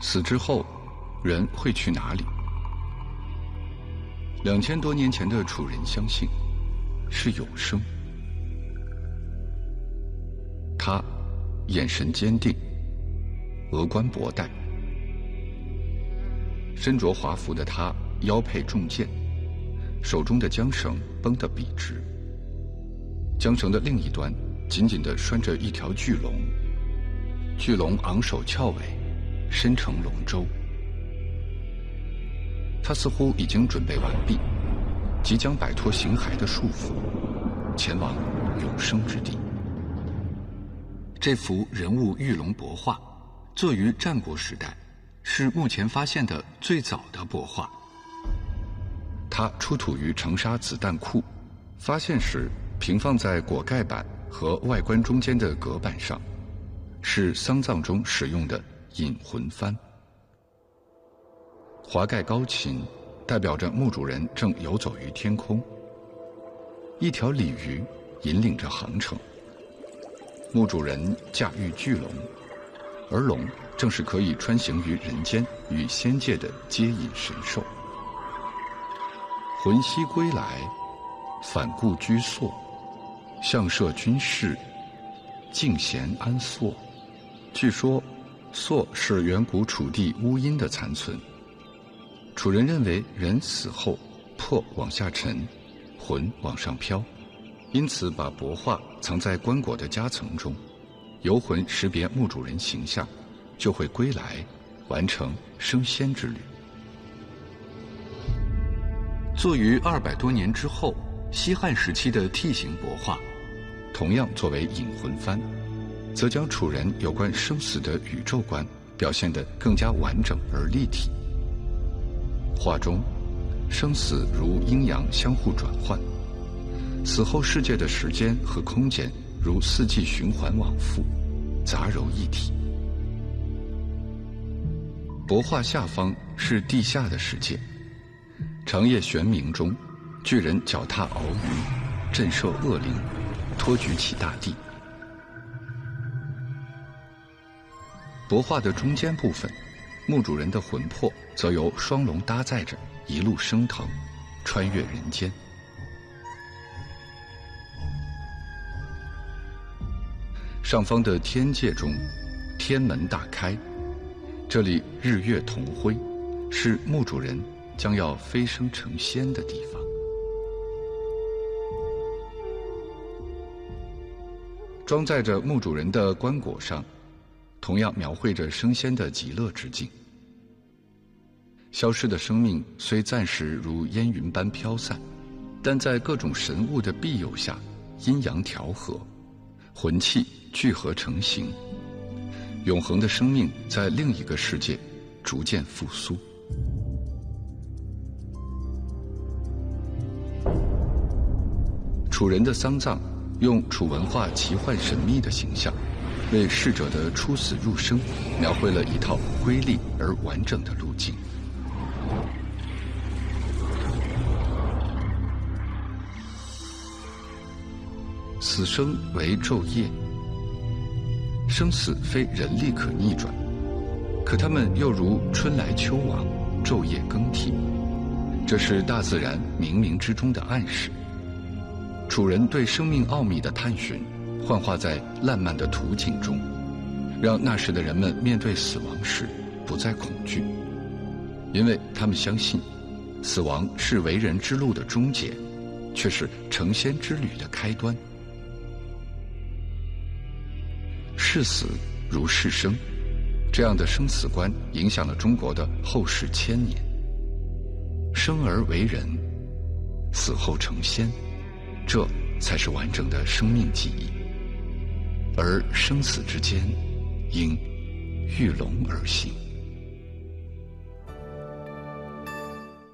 死之后，人会去哪里？两千多年前的楚人相信是永生。他眼神坚定，额冠博带，身着华服的他腰佩重剑，手中的缰绳绷得笔直。缰绳的另一端紧紧地拴着一条巨龙，巨龙昂首翘尾，身成龙舟。他似乎已经准备完毕，即将摆脱形骸的束缚，前往永生之地。这幅人物玉龙帛画，作于战国时代，是目前发现的最早的帛画。它出土于长沙子弹库，发现时平放在果盖板和外观中间的隔板上，是丧葬中使用的引魂幡。华盖高琴，代表着墓主人正游走于天空。一条鲤鱼引领着航程。墓主人驾驭巨龙，而龙正是可以穿行于人间与仙界的接引神兽。魂兮归来，返故居所，相摄君事，静闲安坐。据说，朔是远古楚地巫阴的残存。楚人认为，人死后魄往下沉，魂往上飘，因此把帛画藏在棺椁的夹层中，游魂识别墓主人形象，就会归来，完成升仙之旅。作于二百多年之后，西汉时期的 T 形帛画，同样作为引魂幡，则将楚人有关生死的宇宙观表现得更加完整而立体。画中，生死如阴阳相互转换，死后世界的时间和空间如四季循环往复，杂糅一体。帛画下方是地下的世界，长夜玄冥中，巨人脚踏鳌鱼，震慑恶灵，托举起大地。帛画的中间部分。墓主人的魂魄则由双龙搭载着，一路升腾，穿越人间。上方的天界中，天门大开，这里日月同辉，是墓主人将要飞升成仙的地方。装载着墓主人的棺椁上。同样描绘着升仙的极乐之境。消失的生命虽暂时如烟云般飘散，但在各种神物的庇佑下，阴阳调和，魂气聚合成形，永恒的生命在另一个世界逐渐复苏。楚人的丧葬用楚文化奇幻神秘的形象。为逝者的出死入生描绘了一套瑰丽而完整的路径。死生为昼夜，生死非人力可逆转，可他们又如春来秋往，昼夜更替，这是大自然冥冥之中的暗示。楚人对生命奥秘的探寻。幻化在烂漫的图景中，让那时的人们面对死亡时不再恐惧，因为他们相信，死亡是为人之路的终结，却是成仙之旅的开端。视死如视生，这样的生死观影响了中国的后世千年。生而为人，死后成仙，这才是完整的生命记忆。而生死之间，应遇龙而行。